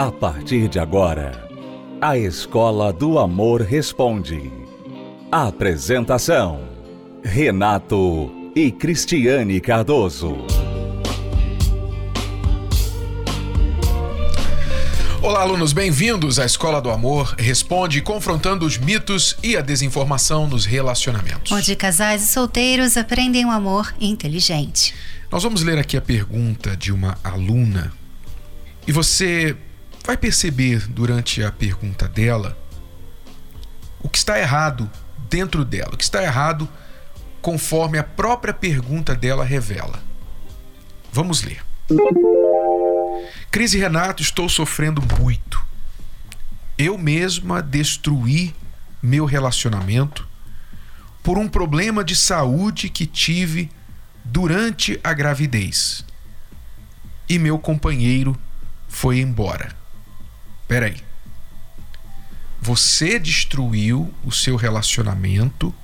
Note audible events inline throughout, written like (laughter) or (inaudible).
A partir de agora, a Escola do Amor Responde. Apresentação: Renato e Cristiane Cardoso. Olá, alunos, bem-vindos à Escola do Amor Responde, confrontando os mitos e a desinformação nos relacionamentos. Onde casais e solteiros aprendem um amor inteligente. Nós vamos ler aqui a pergunta de uma aluna e você vai perceber durante a pergunta dela o que está errado dentro dela, o que está errado conforme a própria pergunta dela revela. Vamos ler. Crise Renato, estou sofrendo muito. Eu mesma destruí meu relacionamento por um problema de saúde que tive durante a gravidez. E meu companheiro foi embora. Peraí. Você destruiu o seu relacionamento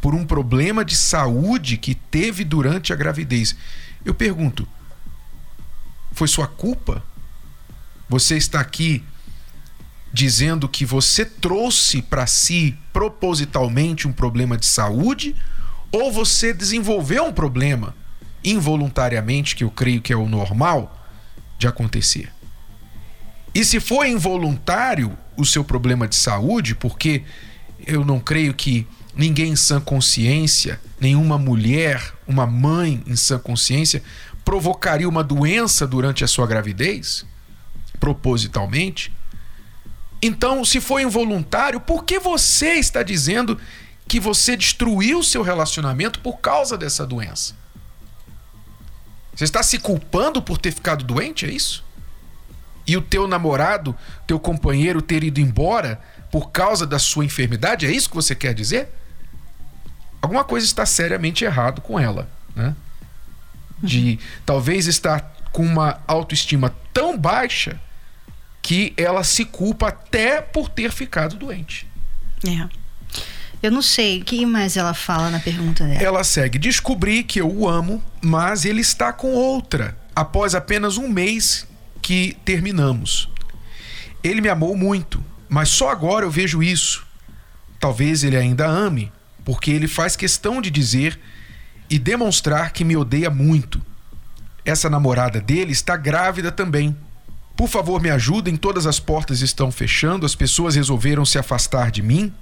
por um problema de saúde que teve durante a gravidez. Eu pergunto: foi sua culpa? Você está aqui dizendo que você trouxe para si propositalmente um problema de saúde ou você desenvolveu um problema involuntariamente, que eu creio que é o normal de acontecer. E se foi involuntário o seu problema de saúde, porque eu não creio que ninguém em sã consciência, nenhuma mulher, uma mãe em sã consciência, provocaria uma doença durante a sua gravidez, propositalmente. Então, se foi involuntário, por que você está dizendo que você destruiu o seu relacionamento por causa dessa doença? Você está se culpando por ter ficado doente, é isso? E o teu namorado, teu companheiro ter ido embora por causa da sua enfermidade, é isso que você quer dizer? Alguma coisa está seriamente errado com ela, né? De talvez estar com uma autoestima tão baixa que ela se culpa até por ter ficado doente. É. Eu não sei, o que mais ela fala na pergunta dela? Ela segue: descobri que eu o amo, mas ele está com outra, após apenas um mês que terminamos. Ele me amou muito, mas só agora eu vejo isso. Talvez ele ainda ame, porque ele faz questão de dizer e demonstrar que me odeia muito. Essa namorada dele está grávida também. Por favor, me ajudem, todas as portas estão fechando, as pessoas resolveram se afastar de mim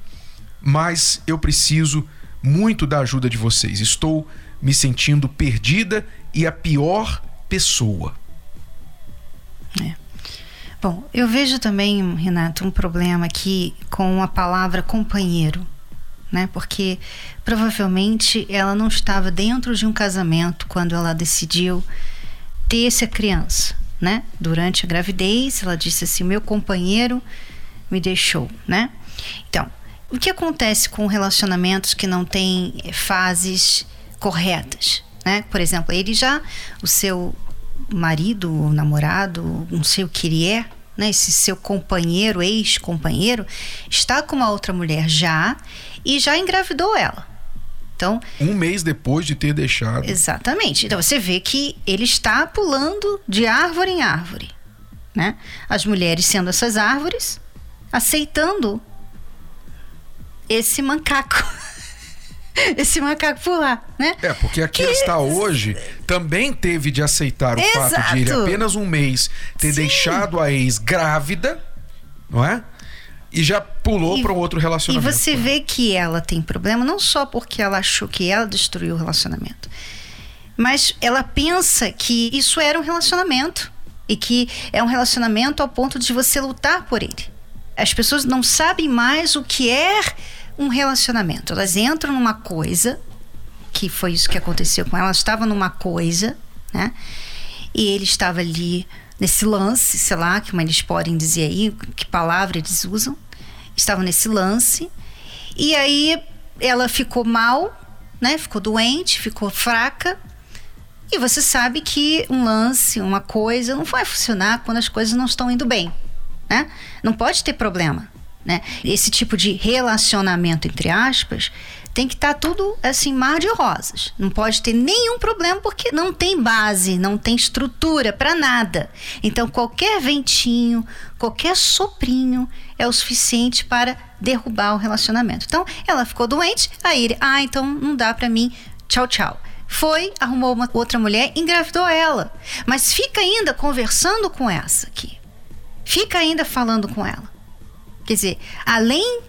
mas eu preciso muito da ajuda de vocês. Estou me sentindo perdida e a pior pessoa. É. Bom, eu vejo também, Renato, um problema aqui com a palavra companheiro, né? Porque provavelmente ela não estava dentro de um casamento quando ela decidiu ter essa criança, né? Durante a gravidez, ela disse assim: "Meu companheiro me deixou", né? Então, o que acontece com relacionamentos que não têm eh, fases corretas? Né? Por exemplo, ele já, o seu marido, namorado, não sei o que ele é, né? esse seu companheiro, ex-companheiro, está com uma outra mulher já e já engravidou ela. Então, um mês depois de ter deixado. Exatamente. Então você vê que ele está pulando de árvore em árvore. Né? As mulheres sendo essas árvores, aceitando esse macaco. (laughs) (laughs) esse macaco pular, né? É, porque aqui que... está hoje também teve de aceitar o Exato. fato de ele apenas um mês ter Sim. deixado a ex grávida, não é? E já pulou para um outro relacionamento. E você vê que ela tem problema não só porque ela achou que ela destruiu o relacionamento, mas ela pensa que isso era um relacionamento e que é um relacionamento ao ponto de você lutar por ele. As pessoas não sabem mais o que é um relacionamento. Elas entram numa coisa, que foi isso que aconteceu com ela, ela estava numa coisa, né? E ele estava ali nesse lance, sei lá, como eles podem dizer aí, que palavra eles usam. Estavam nesse lance. E aí ela ficou mal, né? Ficou doente, ficou fraca. E você sabe que um lance, uma coisa, não vai funcionar quando as coisas não estão indo bem, né? Não pode ter problema. Né? Esse tipo de relacionamento, entre aspas, tem que estar tá tudo assim, mar de rosas. Não pode ter nenhum problema porque não tem base, não tem estrutura para nada. Então, qualquer ventinho, qualquer soprinho é o suficiente para derrubar o relacionamento. Então, ela ficou doente, aí ele, ah, então não dá para mim, tchau, tchau. Foi, arrumou uma outra mulher, engravidou ela. Mas fica ainda conversando com essa aqui. Fica ainda falando com ela. Quer dizer, além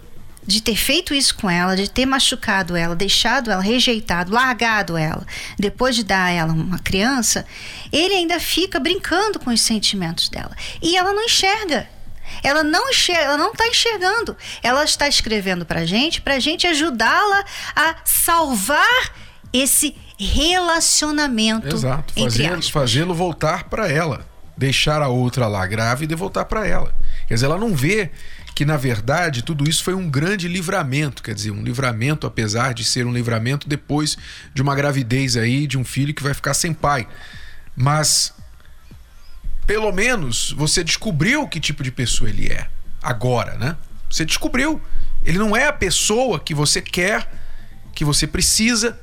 de ter feito isso com ela, de ter machucado ela, deixado ela, rejeitado, largado ela, depois de dar a ela uma criança, ele ainda fica brincando com os sentimentos dela. E ela não enxerga. Ela não enxerga, ela não está enxergando. Ela está escrevendo para gente, para gente ajudá-la a salvar esse relacionamento. Exato, fazê-lo fazê voltar para ela, deixar a outra lá grávida e voltar para ela. Quer dizer, ela não vê que na verdade tudo isso foi um grande livramento, quer dizer, um livramento apesar de ser um livramento depois de uma gravidez aí de um filho que vai ficar sem pai. Mas pelo menos você descobriu que tipo de pessoa ele é agora, né? Você descobriu. Ele não é a pessoa que você quer, que você precisa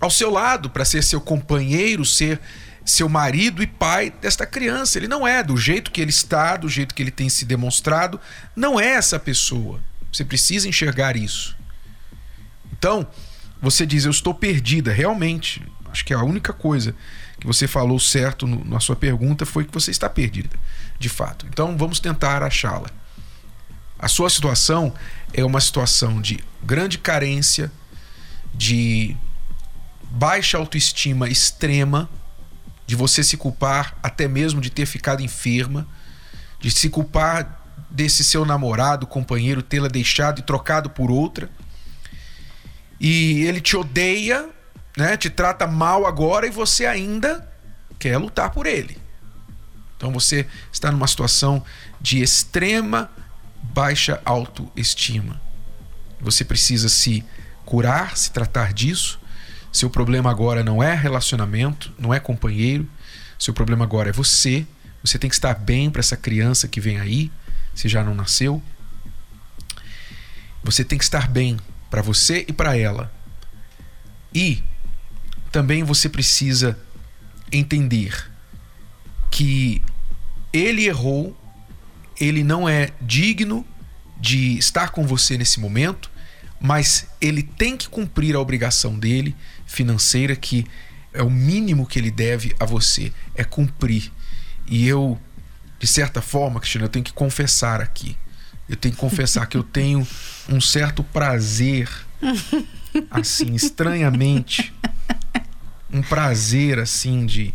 ao seu lado para ser seu companheiro, ser seu marido e pai desta criança. Ele não é do jeito que ele está, do jeito que ele tem se demonstrado, não é essa pessoa. Você precisa enxergar isso. Então, você diz: Eu estou perdida. Realmente, acho que a única coisa que você falou certo no, na sua pergunta foi que você está perdida, de fato. Então, vamos tentar achá-la. A sua situação é uma situação de grande carência, de baixa autoestima extrema de você se culpar até mesmo de ter ficado enferma, de se culpar desse seu namorado, companheiro, tê-la deixado e trocado por outra. E ele te odeia, né? Te trata mal agora e você ainda quer lutar por ele. Então você está numa situação de extrema baixa autoestima. Você precisa se curar, se tratar disso seu problema agora não é relacionamento, não é companheiro. Seu problema agora é você. Você tem que estar bem para essa criança que vem aí, se já não nasceu. Você tem que estar bem para você e para ela. E também você precisa entender que ele errou, ele não é digno de estar com você nesse momento, mas ele tem que cumprir a obrigação dele financeira que é o mínimo que ele deve a você, é cumprir. E eu, de certa forma, Cristina, eu tenho que confessar aqui. Eu tenho que confessar que eu tenho um certo prazer, assim, estranhamente, um prazer, assim, de,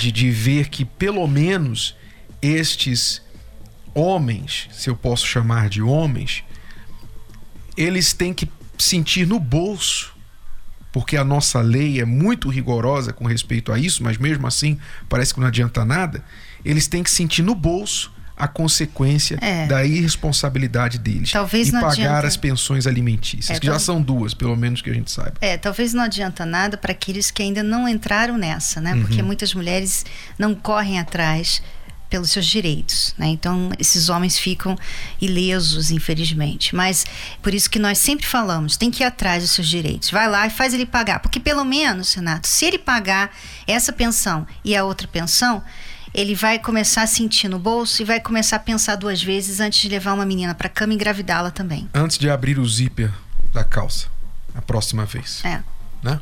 de, de ver que pelo menos estes homens, se eu posso chamar de homens, eles têm que sentir no bolso porque a nossa lei é muito rigorosa com respeito a isso, mas mesmo assim parece que não adianta nada, eles têm que sentir no bolso a consequência é. da irresponsabilidade deles talvez e pagar adianta. as pensões alimentícias, é, que já são duas, pelo menos que a gente saiba. É, talvez não adianta nada para aqueles que ainda não entraram nessa, né? Porque uhum. muitas mulheres não correm atrás pelos seus direitos. Né? Então, esses homens ficam ilesos, infelizmente. Mas por isso que nós sempre falamos: tem que ir atrás dos seus direitos. Vai lá e faz ele pagar. Porque, pelo menos, Renato, se ele pagar essa pensão e a outra pensão, ele vai começar a sentir no bolso e vai começar a pensar duas vezes antes de levar uma menina para cama e engravidá-la também. Antes de abrir o zíper da calça, a próxima vez. É. Né?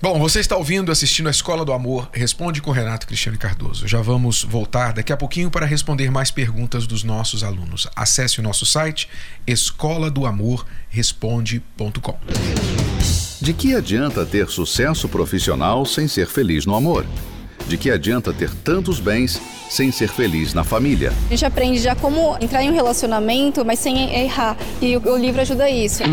Bom, você está ouvindo, assistindo a Escola do Amor. Responde com Renato Cristiano Cardoso. Já vamos voltar daqui a pouquinho para responder mais perguntas dos nossos alunos. Acesse o nosso site escola do amor responde.com. De que adianta ter sucesso profissional sem ser feliz no amor? De que adianta ter tantos bens sem ser feliz na família? A gente aprende já como entrar em um relacionamento, mas sem errar. E o, livro ajuda isso.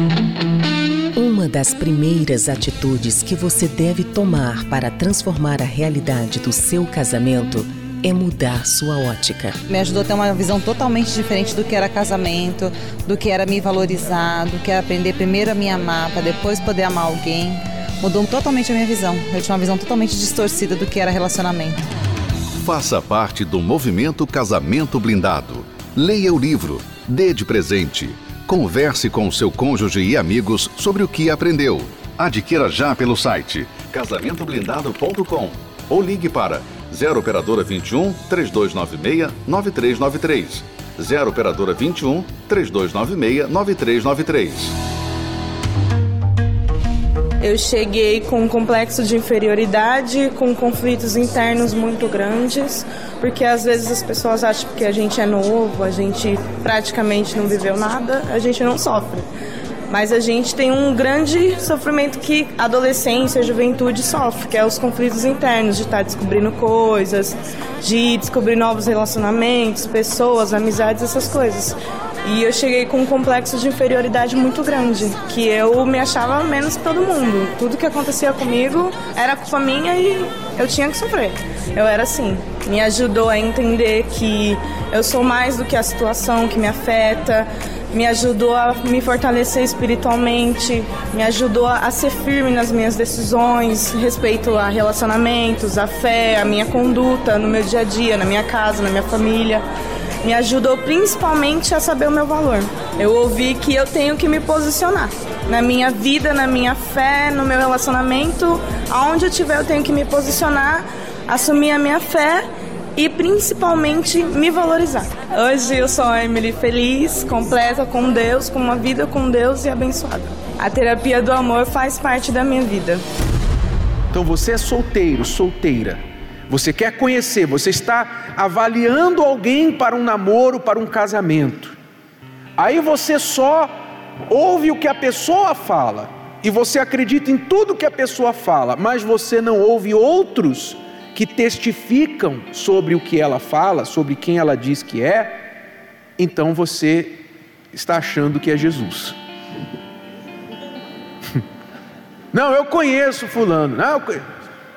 Uma das primeiras atitudes que você deve tomar para transformar a realidade do seu casamento é mudar sua ótica. Me ajudou a ter uma visão totalmente diferente do que era casamento, do que era me valorizar, do que era aprender primeiro a me amar, para depois poder amar alguém. Mudou totalmente a minha visão. Eu tinha uma visão totalmente distorcida do que era relacionamento. Faça parte do movimento Casamento Blindado. Leia o livro, dê de presente Converse com seu cônjuge e amigos sobre o que aprendeu. Adquira já pelo site casamentoblindado.com ou ligue para 0 operadora 21 3296 9393. 0 operadora 21 3296 9393. Eu cheguei com um complexo de inferioridade, com conflitos internos muito grandes, porque às vezes as pessoas acham que a gente é novo, a gente praticamente não viveu nada, a gente não sofre. Mas a gente tem um grande sofrimento que adolescência, juventude sofre, que é os conflitos internos, de estar descobrindo coisas, de descobrir novos relacionamentos, pessoas, amizades, essas coisas. E eu cheguei com um complexo de inferioridade muito grande, que eu me achava menos que todo mundo. Tudo que acontecia comigo era culpa minha e eu tinha que sofrer. Eu era assim. Me ajudou a entender que eu sou mais do que a situação que me afeta, me ajudou a me fortalecer espiritualmente, me ajudou a ser firme nas minhas decisões, respeito a relacionamentos, a fé, a minha conduta no meu dia a dia, na minha casa, na minha família me ajudou principalmente a saber o meu valor. Eu ouvi que eu tenho que me posicionar na minha vida, na minha fé, no meu relacionamento, aonde eu estiver eu tenho que me posicionar, assumir a minha fé e principalmente me valorizar. Hoje eu sou a Emily feliz, completa com Deus, com uma vida com Deus e abençoada. A terapia do amor faz parte da minha vida. Então você é solteiro, solteira você quer conhecer, você está avaliando alguém para um namoro, para um casamento. Aí você só ouve o que a pessoa fala e você acredita em tudo que a pessoa fala, mas você não ouve outros que testificam sobre o que ela fala, sobre quem ela diz que é. Então você está achando que é Jesus. (laughs) Não, eu conheço fulano. Não, eu conheço.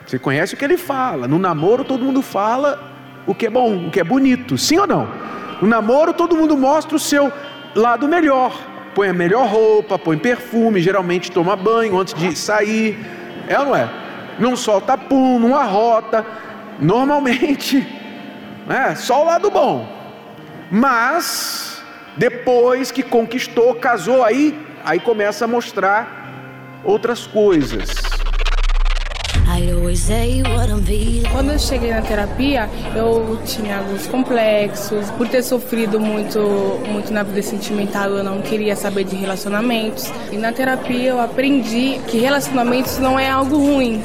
Você conhece o que ele fala. No namoro todo mundo fala o que é bom, o que é bonito. Sim ou não? No namoro todo mundo mostra o seu lado melhor. Põe a melhor roupa, põe perfume, geralmente toma banho antes de sair. É ou não é? Não solta pum, não arrota. Normalmente, (laughs) é só o lado bom. Mas depois que conquistou, casou aí, aí começa a mostrar outras coisas. Quando eu cheguei na terapia, eu tinha alguns complexos. Por ter sofrido muito, muito na vida sentimental, eu não queria saber de relacionamentos. E na terapia eu aprendi que relacionamentos não é algo ruim.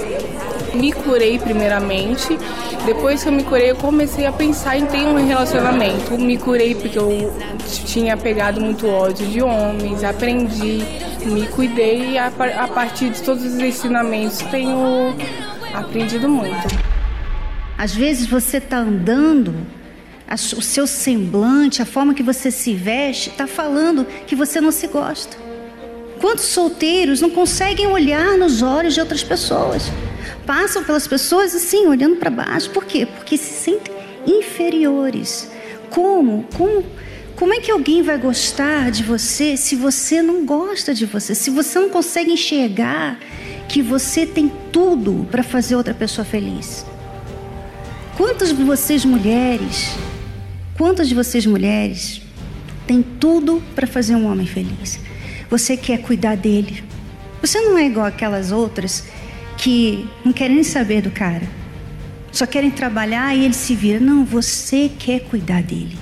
Me curei primeiramente, depois que eu me curei, eu comecei a pensar em ter um relacionamento. Me curei porque eu tinha pegado muito ódio de homens, aprendi, me cuidei e a partir de todos os ensinamentos tenho aprendido muito. Às vezes você está andando, o seu semblante, a forma que você se veste, está falando que você não se gosta. Quantos solteiros não conseguem olhar nos olhos de outras pessoas? Passam pelas pessoas assim, olhando para baixo. Por quê? Porque se sentem inferiores. Como? Como? Como é que alguém vai gostar de você se você não gosta de você? Se você não consegue enxergar que você tem tudo para fazer outra pessoa feliz. Quantas de vocês mulheres, quantas de vocês mulheres têm tudo para fazer um homem feliz? Você quer cuidar dele. Você não é igual aquelas outras que não querem nem saber do cara. Só querem trabalhar e ele se vira. Não, você quer cuidar dele.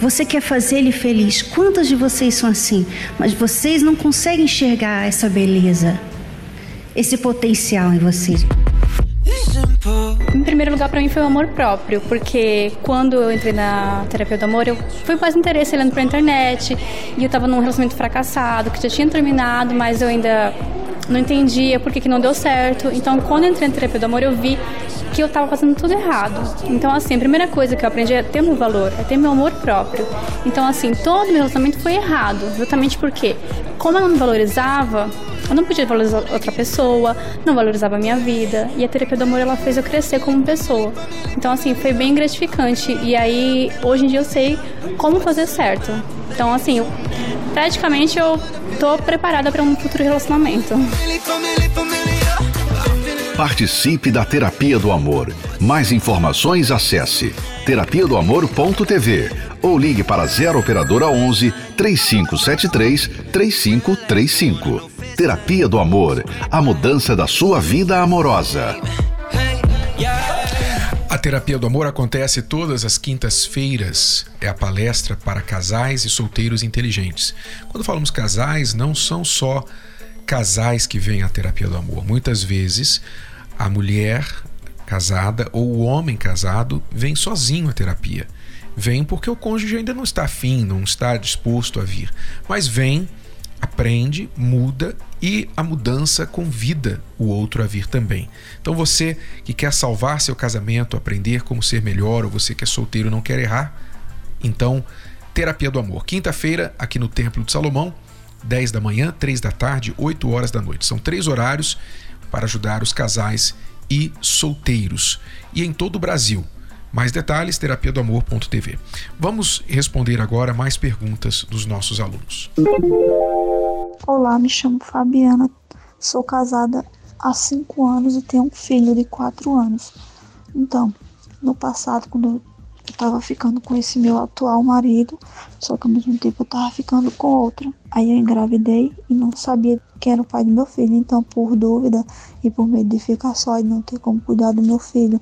Você quer fazer ele feliz. Quantas de vocês são assim? Mas vocês não conseguem enxergar essa beleza esse potencial em você? Em primeiro lugar, para mim foi o amor próprio, porque quando eu entrei na terapia do amor, eu fui mais interesse olhando pra internet e eu tava num relacionamento fracassado, que já tinha terminado, mas eu ainda não entendia por que, que não deu certo. Então, quando eu entrei na terapia do amor, eu vi que eu estava fazendo tudo errado. Então, assim, a primeira coisa que eu aprendi é ter meu valor, é ter meu amor próprio. Então, assim, todo meu relacionamento foi errado, justamente porque, como eu não me valorizava, eu não podia valorizar outra pessoa, não valorizava a minha vida. E a terapia do amor, ela fez eu crescer como pessoa. Então, assim, foi bem gratificante. E aí, hoje em dia eu sei como fazer certo. Então, assim, eu, praticamente eu tô preparada para um futuro relacionamento. Participe da Terapia do Amor. Mais informações acesse terapia do amor.tv ou ligue para 0 operadora 11 3573 3535. Terapia do Amor, a mudança da sua vida amorosa. A terapia do amor acontece todas as quintas-feiras. É a palestra para casais e solteiros inteligentes. Quando falamos casais, não são só casais que vêm à terapia do amor. Muitas vezes a mulher casada ou o homem casado vem sozinho à terapia. Vem porque o cônjuge ainda não está afim, não está disposto a vir. Mas vem, aprende, muda e a mudança convida o outro a vir também. Então você que quer salvar seu casamento, aprender como ser melhor, ou você que é solteiro e não quer errar, então Terapia do Amor. Quinta-feira, aqui no Templo de Salomão, 10 da manhã, 3 da tarde, 8 horas da noite. São três horários para ajudar os casais e solteiros. E em todo o Brasil. Mais detalhes, terapia do amor.tv. Vamos responder agora mais perguntas dos nossos alunos. Olá, me chamo Fabiana, sou casada há 5 anos e tenho um filho de 4 anos. Então, no passado, quando eu estava ficando com esse meu atual marido, só que ao mesmo tempo eu estava ficando com outra. Aí eu engravidei e não sabia quem era o pai do meu filho. Então, por dúvida e por medo de ficar só e não ter como cuidar do meu filho,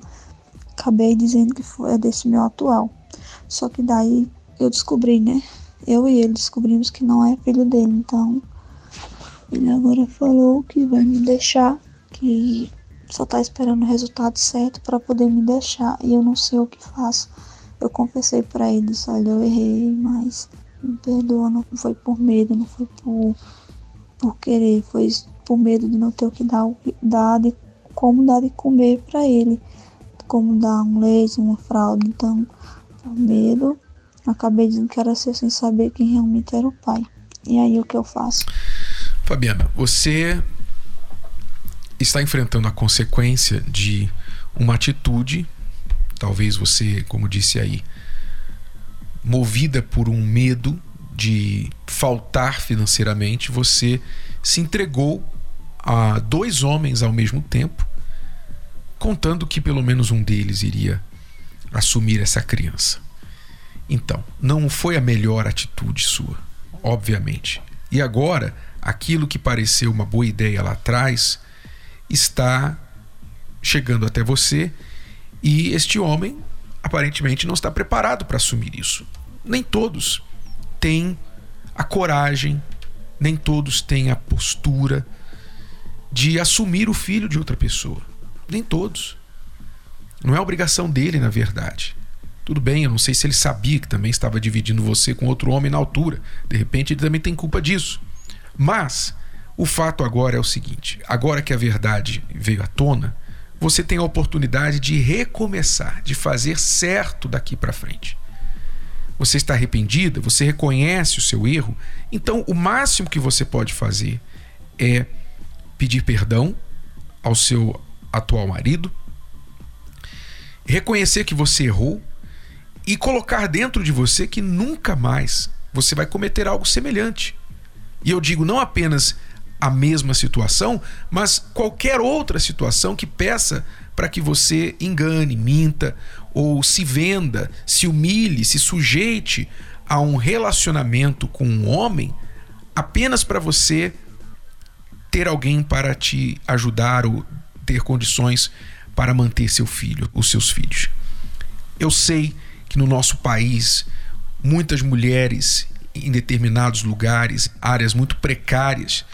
acabei dizendo que foi desse meu atual. Só que daí eu descobri, né? Eu e ele descobrimos que não é filho dele. Então, ele agora falou que vai me deixar, que só tá esperando o resultado certo para poder me deixar e eu não sei o que faço. Eu confessei para ele, olha, eu errei, mas me perdoa, não foi por medo, não foi por, por querer, foi por medo de não ter o que dar, dar de, como dar de comer para ele, como dar um leite, uma fralda, então, por medo, acabei dizendo que era ser sem saber quem realmente era o pai. E aí o que eu faço? Fabiana, você está enfrentando a consequência de uma atitude Talvez você, como disse aí, movida por um medo de faltar financeiramente, você se entregou a dois homens ao mesmo tempo, contando que pelo menos um deles iria assumir essa criança. Então, não foi a melhor atitude sua, obviamente. E agora, aquilo que pareceu uma boa ideia lá atrás está chegando até você e este homem aparentemente não está preparado para assumir isso. Nem todos têm a coragem, nem todos têm a postura de assumir o filho de outra pessoa. Nem todos. Não é obrigação dele, na verdade. Tudo bem, eu não sei se ele sabia que também estava dividindo você com outro homem na altura. De repente ele também tem culpa disso. Mas o fato agora é o seguinte: agora que a verdade veio à tona, você tem a oportunidade de recomeçar, de fazer certo daqui para frente. Você está arrependida, você reconhece o seu erro, então o máximo que você pode fazer é pedir perdão ao seu atual marido, reconhecer que você errou e colocar dentro de você que nunca mais você vai cometer algo semelhante. E eu digo não apenas a mesma situação, mas qualquer outra situação que peça para que você engane, minta ou se venda, se humilhe, se sujeite a um relacionamento com um homem apenas para você ter alguém para te ajudar ou ter condições para manter seu filho, os seus filhos. Eu sei que no nosso país muitas mulheres em determinados lugares, áreas muito precárias,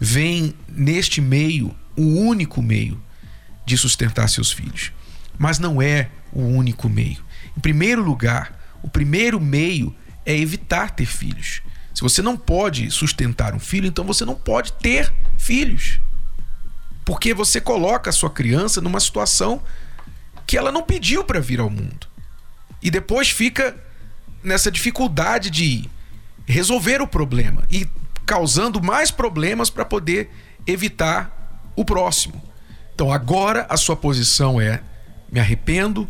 vem neste meio o único meio de sustentar seus filhos. Mas não é o único meio. Em primeiro lugar, o primeiro meio é evitar ter filhos. Se você não pode sustentar um filho, então você não pode ter filhos. Porque você coloca a sua criança numa situação que ela não pediu para vir ao mundo. E depois fica nessa dificuldade de resolver o problema. E causando mais problemas para poder evitar o próximo. Então agora a sua posição é: me arrependo,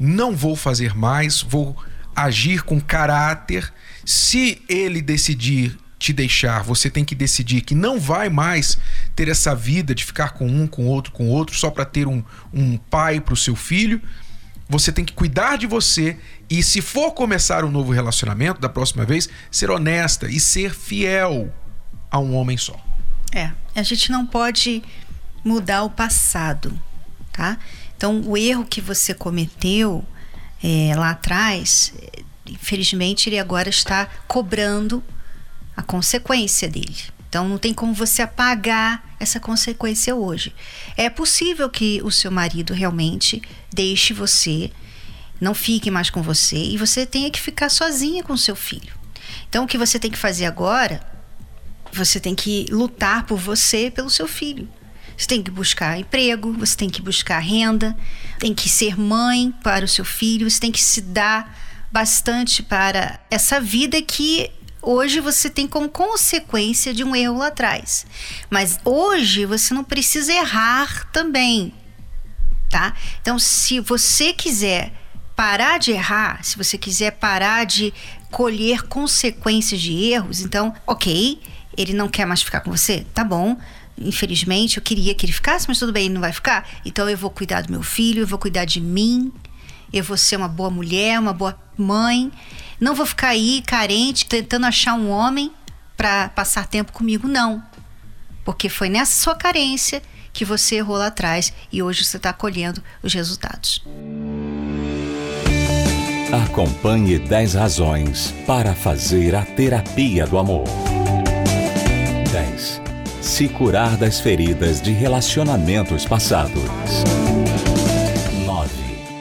não vou fazer mais, vou agir com caráter. Se ele decidir te deixar, você tem que decidir que não vai mais ter essa vida de ficar com um, com outro, com outro, só para ter um, um pai para o seu filho. Você tem que cuidar de você e, se for começar um novo relacionamento da próxima vez, ser honesta e ser fiel a um homem só. É, a gente não pode mudar o passado, tá? Então, o erro que você cometeu é, lá atrás, infelizmente, ele agora está cobrando a consequência dele. Então não tem como você apagar essa consequência hoje. É possível que o seu marido realmente deixe você, não fique mais com você e você tenha que ficar sozinha com seu filho. Então o que você tem que fazer agora, você tem que lutar por você, pelo seu filho. Você tem que buscar emprego, você tem que buscar renda, tem que ser mãe para o seu filho, você tem que se dar bastante para essa vida que hoje você tem como consequência de um erro lá atrás. Mas hoje você não precisa errar também, tá? Então, se você quiser parar de errar, se você quiser parar de colher consequências de erros, então, ok, ele não quer mais ficar com você, tá bom. Infelizmente, eu queria que ele ficasse, mas tudo bem, ele não vai ficar. Então, eu vou cuidar do meu filho, eu vou cuidar de mim, eu vou ser uma boa mulher, uma boa mãe. Não vou ficar aí carente, tentando achar um homem para passar tempo comigo, não. Porque foi nessa sua carência que você errou lá atrás e hoje você está colhendo os resultados. Acompanhe 10 razões para fazer a terapia do amor. 10. Se curar das feridas de relacionamentos passados.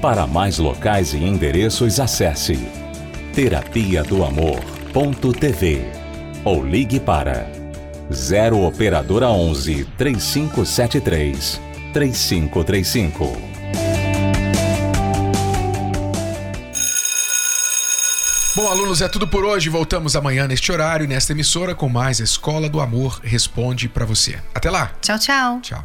Para mais locais e endereços, acesse terapia do amor.tv ou ligue para 0 operadora 11 3573 3535. Bom, alunos, é tudo por hoje. Voltamos amanhã neste horário, nesta emissora, com mais Escola do Amor Responde para você. Até lá. Tchau, tchau. Tchau.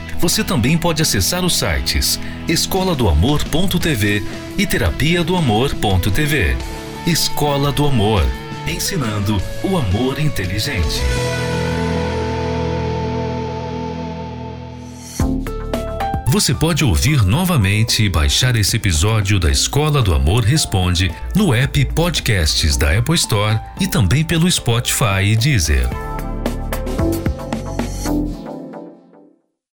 você também pode acessar os sites escola do amor.tv e terapia do amor.tv. Escola do Amor ensinando o amor inteligente. Você pode ouvir novamente e baixar esse episódio da Escola do Amor Responde no app Podcasts da Apple Store e também pelo Spotify e Deezer.